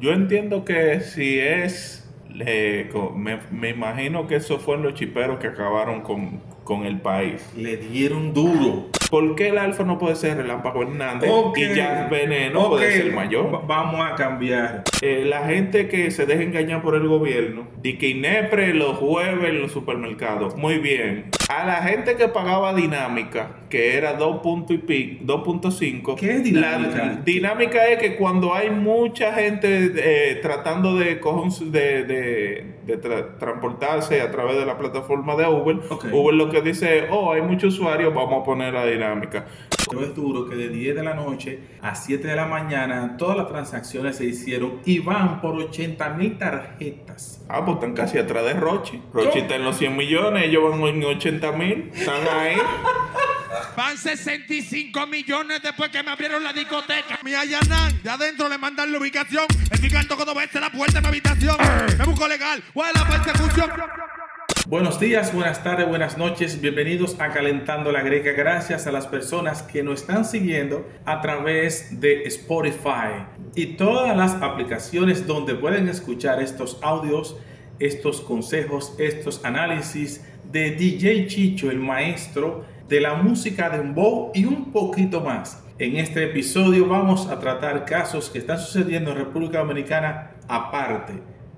Yo entiendo que si es, eh, me, me, imagino que eso fueron los chiperos que acabaron con, con el país. Le dieron duro. ¿Por qué el Alfa no puede ser Relámpago Hernández y ya Veneno puede ser mayor? vamos a cambiar. Eh, la gente que se deja engañar por el gobierno, y que Inepre los jueves en los supermercados, muy bien. A la gente que pagaba dinámica, que era 2 y 2.5. ¿Qué es dinámica? La dinámica es que cuando hay mucha gente eh, tratando de, de, de, transportarse a través de la plataforma de Uber, Uber lo que dice, oh, hay muchos usuarios, vamos a poner la dinámica. Pero es duro que de 10 de la noche a 7 de la mañana todas las transacciones se hicieron y van por 80 mil tarjetas. Ah, pues están casi atrás de Rochi. Rochi está en los 100 millones, ellos van en 80 mil. Están ahí. Van 65 millones después que me abrieron la discoteca. Mi allanan, de adentro le mandan la ubicación. El fiscal tocó dos veces la puerta de mi habitación. Me busco legal. ¿Cuál es la persecución? Buenos días, buenas tardes, buenas noches. Bienvenidos a Calentando la Greca. Gracias a las personas que nos están siguiendo a través de Spotify y todas las aplicaciones donde pueden escuchar estos audios, estos consejos, estos análisis de DJ Chicho, el maestro de la música de Dembow y un poquito más. En este episodio vamos a tratar casos que están sucediendo en República Dominicana aparte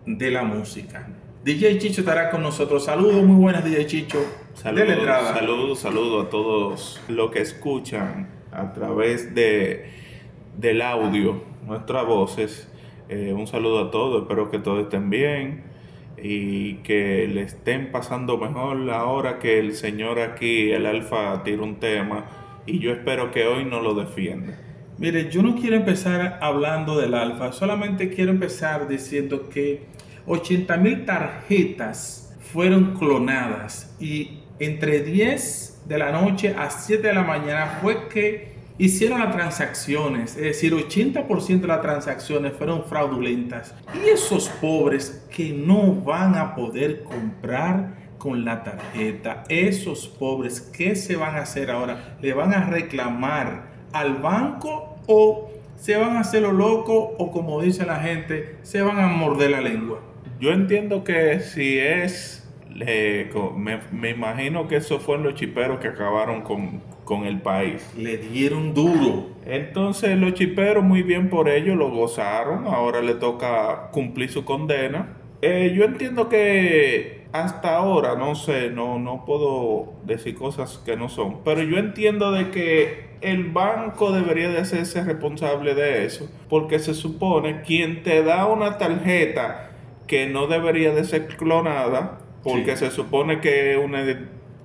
de la música. DJ Chicho estará con nosotros. Saludos, muy buenas DJ Chicho. Saludos, saludos, saludos a todos los que escuchan a través de, del audio nuestras voces. Eh, un saludo a todos, espero que todos estén bien y que le estén pasando mejor ahora que el señor aquí, el alfa, tira un tema y yo espero que hoy no lo defienda. Mire, yo no quiero empezar hablando del alfa, solamente quiero empezar diciendo que 80 mil tarjetas fueron clonadas y entre 10 de la noche a 7 de la mañana fue que hicieron las transacciones, es decir, 80% de las transacciones fueron fraudulentas. Y esos pobres que no van a poder comprar con la tarjeta, esos pobres, ¿qué se van a hacer ahora? ¿Le van a reclamar al banco o se van a hacer lo loco o como dice la gente, se van a morder la lengua? Yo entiendo que si es, me, imagino que esos fueron los chiperos que acabaron con, con el país. Le dieron duro. Entonces los chiperos muy bien por ello lo gozaron, ahora le toca cumplir su condena. Eh, yo entiendo que hasta ahora, no sé, no, no puedo decir cosas que no son, pero yo entiendo de que el banco debería de hacerse responsable de eso, porque se supone quien te da una tarjeta que no debería de ser clonada porque se supone que una,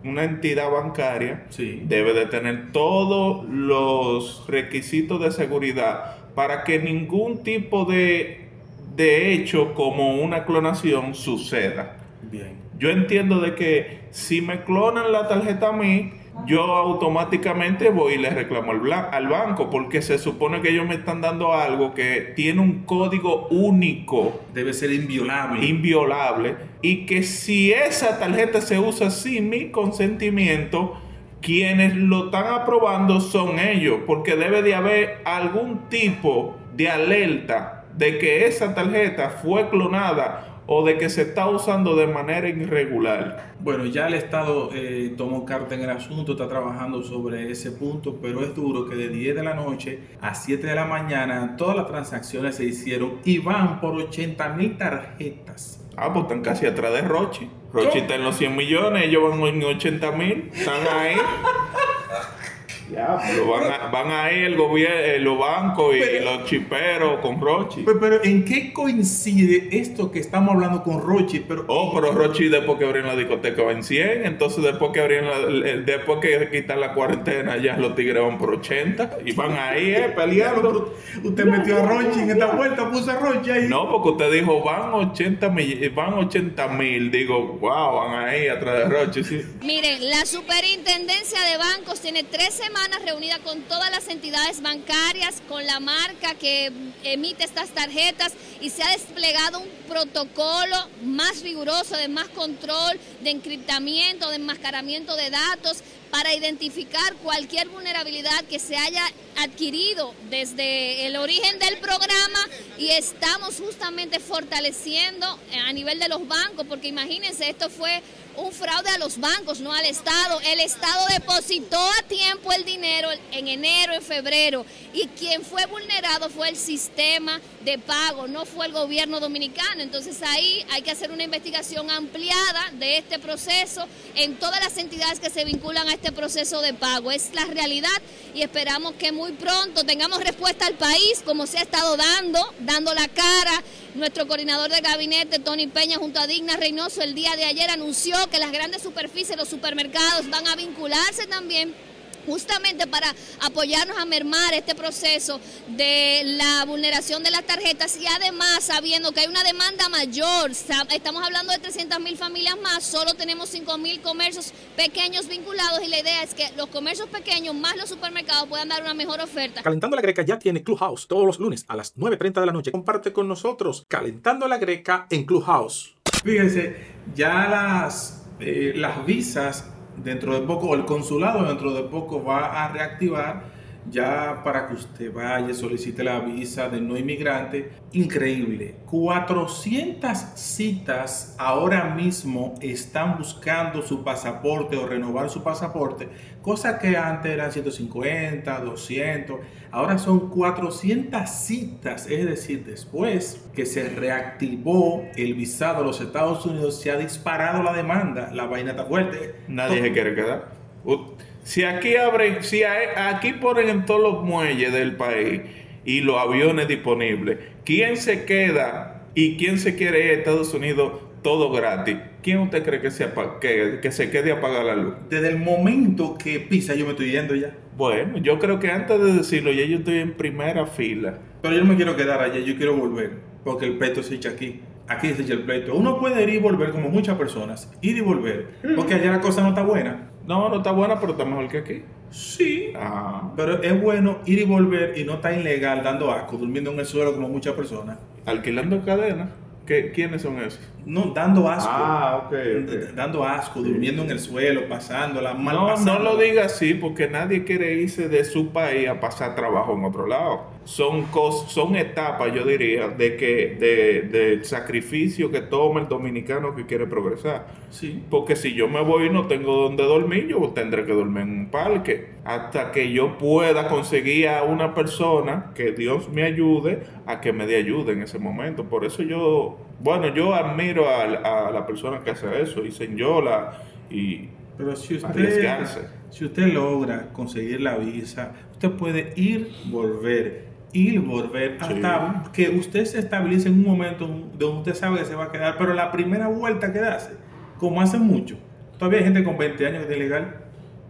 una entidad bancaria debe de tener todos los requisitos de seguridad para que ningún tipo de, de hecho como una clonación suceda. Bien. Yo entiendo de que si me clonan la tarjeta a mí, yo automáticamente voy y le reclamo al, al, banco porque se supone que ellos me están dando algo que tiene un código único. Debe ser inviolable. Inviolable. Y que si esa tarjeta se usa sin mi consentimiento, quienes lo están aprobando son ellos, porque debe de haber algún tipo de alerta de que esa tarjeta fue clonada o de que se está usando de manera irregular. Bueno, ya el Estado eh, tomó carta en el asunto, está trabajando sobre ese punto, pero es duro que de 10 de la noche a 7 de la mañana todas las transacciones se hicieron y van por 80 mil tarjetas. Ah, pues están casi atrás de Rochi. Rochi está en los 100 millones, ellos van en 80 mil, están ahí. Ya, pero van, a, van ahí el gobierno, eh, los bancos y los chiperos con Rochi. Pero, ¿en qué coincide esto que estamos hablando con Rochi? Pero, oh, pero Rochi después que abrieron la discoteca va en 100, entonces después que abrieron la, después que quitan la cuarentena ya los tigres van por 80 y van ahí, eh, peleando. usted metió a Rochi en esta vuelta, puso a Rochi ahí. No, porque usted dijo van 80 mil, van 80 mil, digo, wow, van ahí atrás de Rochi, sí. Miren, la superintendencia de bancos tiene 13 reunida con todas las entidades bancarias, con la marca que emite estas tarjetas y se ha desplegado un protocolo más riguroso de más control, de encriptamiento, de enmascaramiento de datos para identificar cualquier vulnerabilidad que se haya adquirido desde el origen del programa y estamos justamente fortaleciendo a nivel de los bancos, porque imagínense, esto fue un fraude a los bancos, no al Estado. El Estado depositó a tiempo el dinero en enero, en febrero, y quien fue vulnerado fue el sistema de pago, no fue el gobierno dominicano. Entonces ahí hay que hacer una investigación ampliada de este proceso en todas las entidades que se vinculan a este proceso de pago. Es la realidad y esperamos que muy pronto tengamos respuesta al país, como se ha estado dando, dando la cara. Nuestro coordinador de gabinete, Tony Peña, junto a Digna Reynoso, el día de ayer anunció que las grandes superficies, los supermercados van a vincularse también justamente para apoyarnos a mermar este proceso de la vulneración de las tarjetas y además sabiendo que hay una demanda mayor, estamos hablando de 300 mil familias más, solo tenemos 5 mil comercios pequeños vinculados y la idea es que los comercios pequeños más los supermercados puedan dar una mejor oferta. Calentando la Greca ya tiene Clubhouse todos los lunes a las 9.30 de la noche. Comparte con nosotros Calentando la Greca en Clubhouse. Fíjense, ya las, eh, las visas dentro de poco, el consulado dentro de poco va a reactivar ya para que usted vaya, solicite la visa de no inmigrante. Increíble. 400 citas ahora mismo están buscando su pasaporte o renovar su pasaporte, cosa que antes eran 150, 200, ahora son 400 citas, es decir, después que se reactivó el visado a los Estados Unidos, se ha disparado la demanda, la vaina está fuerte. Nadie se quiere quedar. Si aquí abren, si aquí ponen en todos los muelles del país y los aviones disponibles, ¿quién se queda y quién se quiere ir a Estados Unidos todo gratis? ¿Quién usted cree que se, que, que se quede a pagar la luz? Desde el momento que pisa, yo me estoy yendo ya. Bueno, yo creo que antes de decirlo, ya yo estoy en primera fila. Pero yo no me quiero quedar allá, yo quiero volver, porque el peto se echa aquí aquí se echa el pleito. Uno puede ir y volver como muchas personas, ir y volver, porque allá la cosa no está buena. No, no está buena, pero está mejor que aquí. Sí, ah. pero es bueno ir y volver y no está ilegal dando asco, durmiendo en el suelo como muchas personas. Alquilando cadenas. ¿Quiénes son esos? No, dando asco. Ah, ok. Dando asco, durmiendo en el suelo, pasándola, mal No, no lo diga así, porque nadie quiere irse de su país a pasar trabajo en otro lado. Son, son etapas, yo diría, de que de, del sacrificio que toma el dominicano que quiere progresar. Sí. Porque si yo me voy y no tengo donde dormir, yo tendré que dormir en un parque. Hasta que yo pueda conseguir a una persona que Dios me ayude a que me dé ayuda en ese momento. Por eso yo bueno, yo admiro a, la persona que hace eso y señora y pero si usted, si usted logra conseguir la visa, usted puede ir, volver, ir, volver, hasta que usted se estabilice en un momento donde usted sabe que se va a quedar. Pero la primera vuelta que hace, como hace mucho, todavía hay gente con 20 años que es ilegal.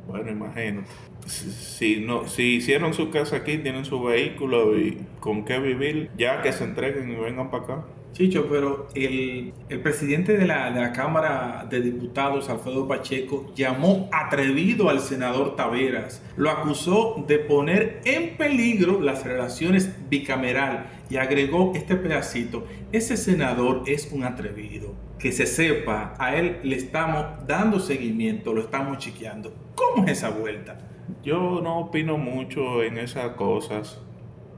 Bueno, imagino. Si, no, si hicieron su casa aquí, tienen su vehículo y con qué vivir, ya que se entreguen y vengan para acá. Chicho, pero el, presidente de la, de la, Cámara de Diputados, Alfredo Pacheco, llamó atrevido al senador Taveras. Lo acusó de poner en peligro las relaciones bicameral y agregó este pedacito. Ese senador es un atrevido. Que se sepa, a él le estamos dando seguimiento, lo estamos chequeando. ¿Cómo es esa vuelta? Yo no opino mucho en esas cosas.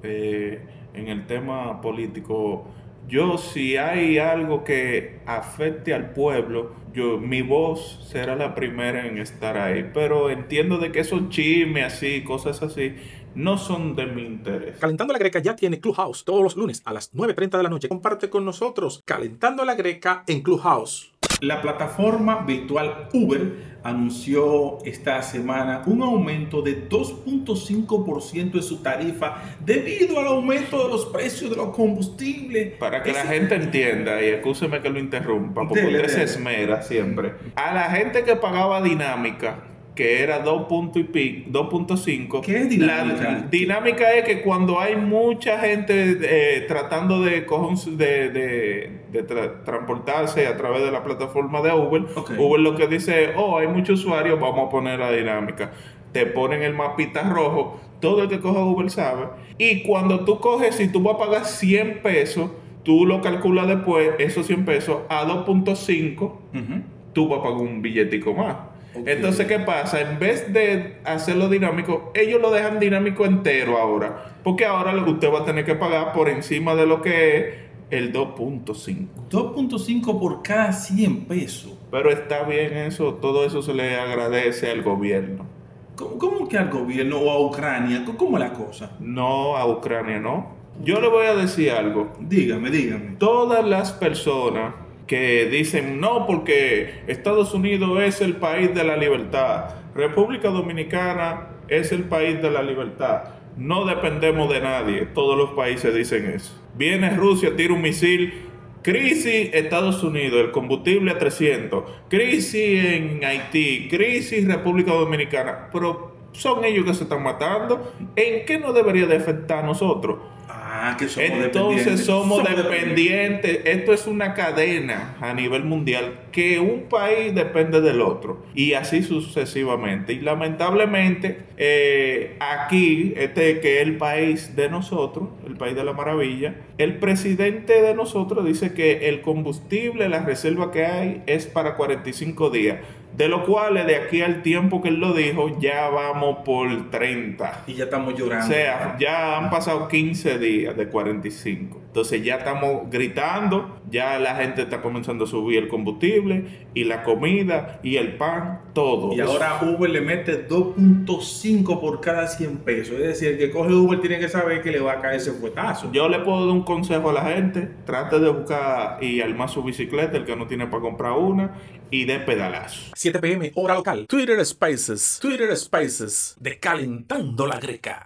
Eh, en el tema político yo si hay algo que afecte al pueblo, yo mi voz será la primera en estar ahí, pero entiendo de que esos chismes así, cosas así, no son de mi interés. Calentando la Greca ya tiene Clubhouse todos los lunes a las 9.30 de la noche. Comparte con nosotros Calentando la Greca en Clubhouse. La plataforma virtual Uber anunció esta semana un aumento de 2.5% en su tarifa debido al aumento de los precios de los combustibles. Para que la gente entienda, y escúcheme que lo interrumpa, porque usted se esmera siempre. A la gente que pagaba dinámica, que era 2.5. ¿Qué es dinámica? La dinámica es que cuando hay mucha gente eh, tratando de, de, de, transportarse a través de la plataforma de Uber, Uber lo que dice, oh, hay muchos usuarios, vamos a poner la dinámica te ponen el mapita rojo, todo el que coja Uber sabe. Y cuando tú coges, si tú vas a pagar 100 pesos, tú lo calculas después, esos 100 pesos, a 2.5, Ujú. tú vas a pagar un billetico más. Entonces, ¿qué pasa? En vez de hacerlo dinámico, ellos lo dejan dinámico entero ahora. Porque ahora lo que usted va a tener que pagar por encima de lo que es el 2.5. 2.5 por cada 100 pesos. Pero está bien eso, todo eso se le agradece al gobierno. ¿Cómo, cómo que al gobierno o a Ucrania? ¿Cómo- ¿Cómo es la cosa? No a Ucrania, ¿no? Yo le voy a decir algo. Dígame, dígame. Todas las personas que dicen no porque Estados Unidos es el país de la libertad, República Dominicana es el país de la libertad, no dependemos de nadie, todos los países dicen eso. Viene Rusia, tira un misil, crisis Estados Unidos, el combustible a 300, crisis en Haití, crisis República Dominicana, pero son ellos que se están matando, ¿en qué nos debería de afectar a nosotros? Ah, que somos Entonces dependientes. somos dependientes. dependientes. Esto es una cadena a nivel mundial que un país depende del otro y así sucesivamente. Y lamentablemente eh, aquí, este que es el país de nosotros, el país de la maravilla, el presidente de nosotros dice que el combustible, la reserva que hay es para 45 días. De lo cual, de aquí al tiempo que él lo dijo, ya vamos por 30. Y ya estamos O llorando. sea, ya han pasado 15 días de 45. Entonces ya estamos gritando, ya la gente está comenzando a subir el combustible y la comida y el pan, todo. Y ahora Uber le mete 2.5 por cada 100 pesos. Es decir, el que coge Uber tiene que saber que le va a caer ese fuetazo. Yo le puedo dar un consejo a la gente, trate de buscar y armar su bicicleta, el que no tiene para comprar una, y de pedalazo. 7 pm, hora local. Twitter Spaces. Twitter Spaces. De Calentando la Greca.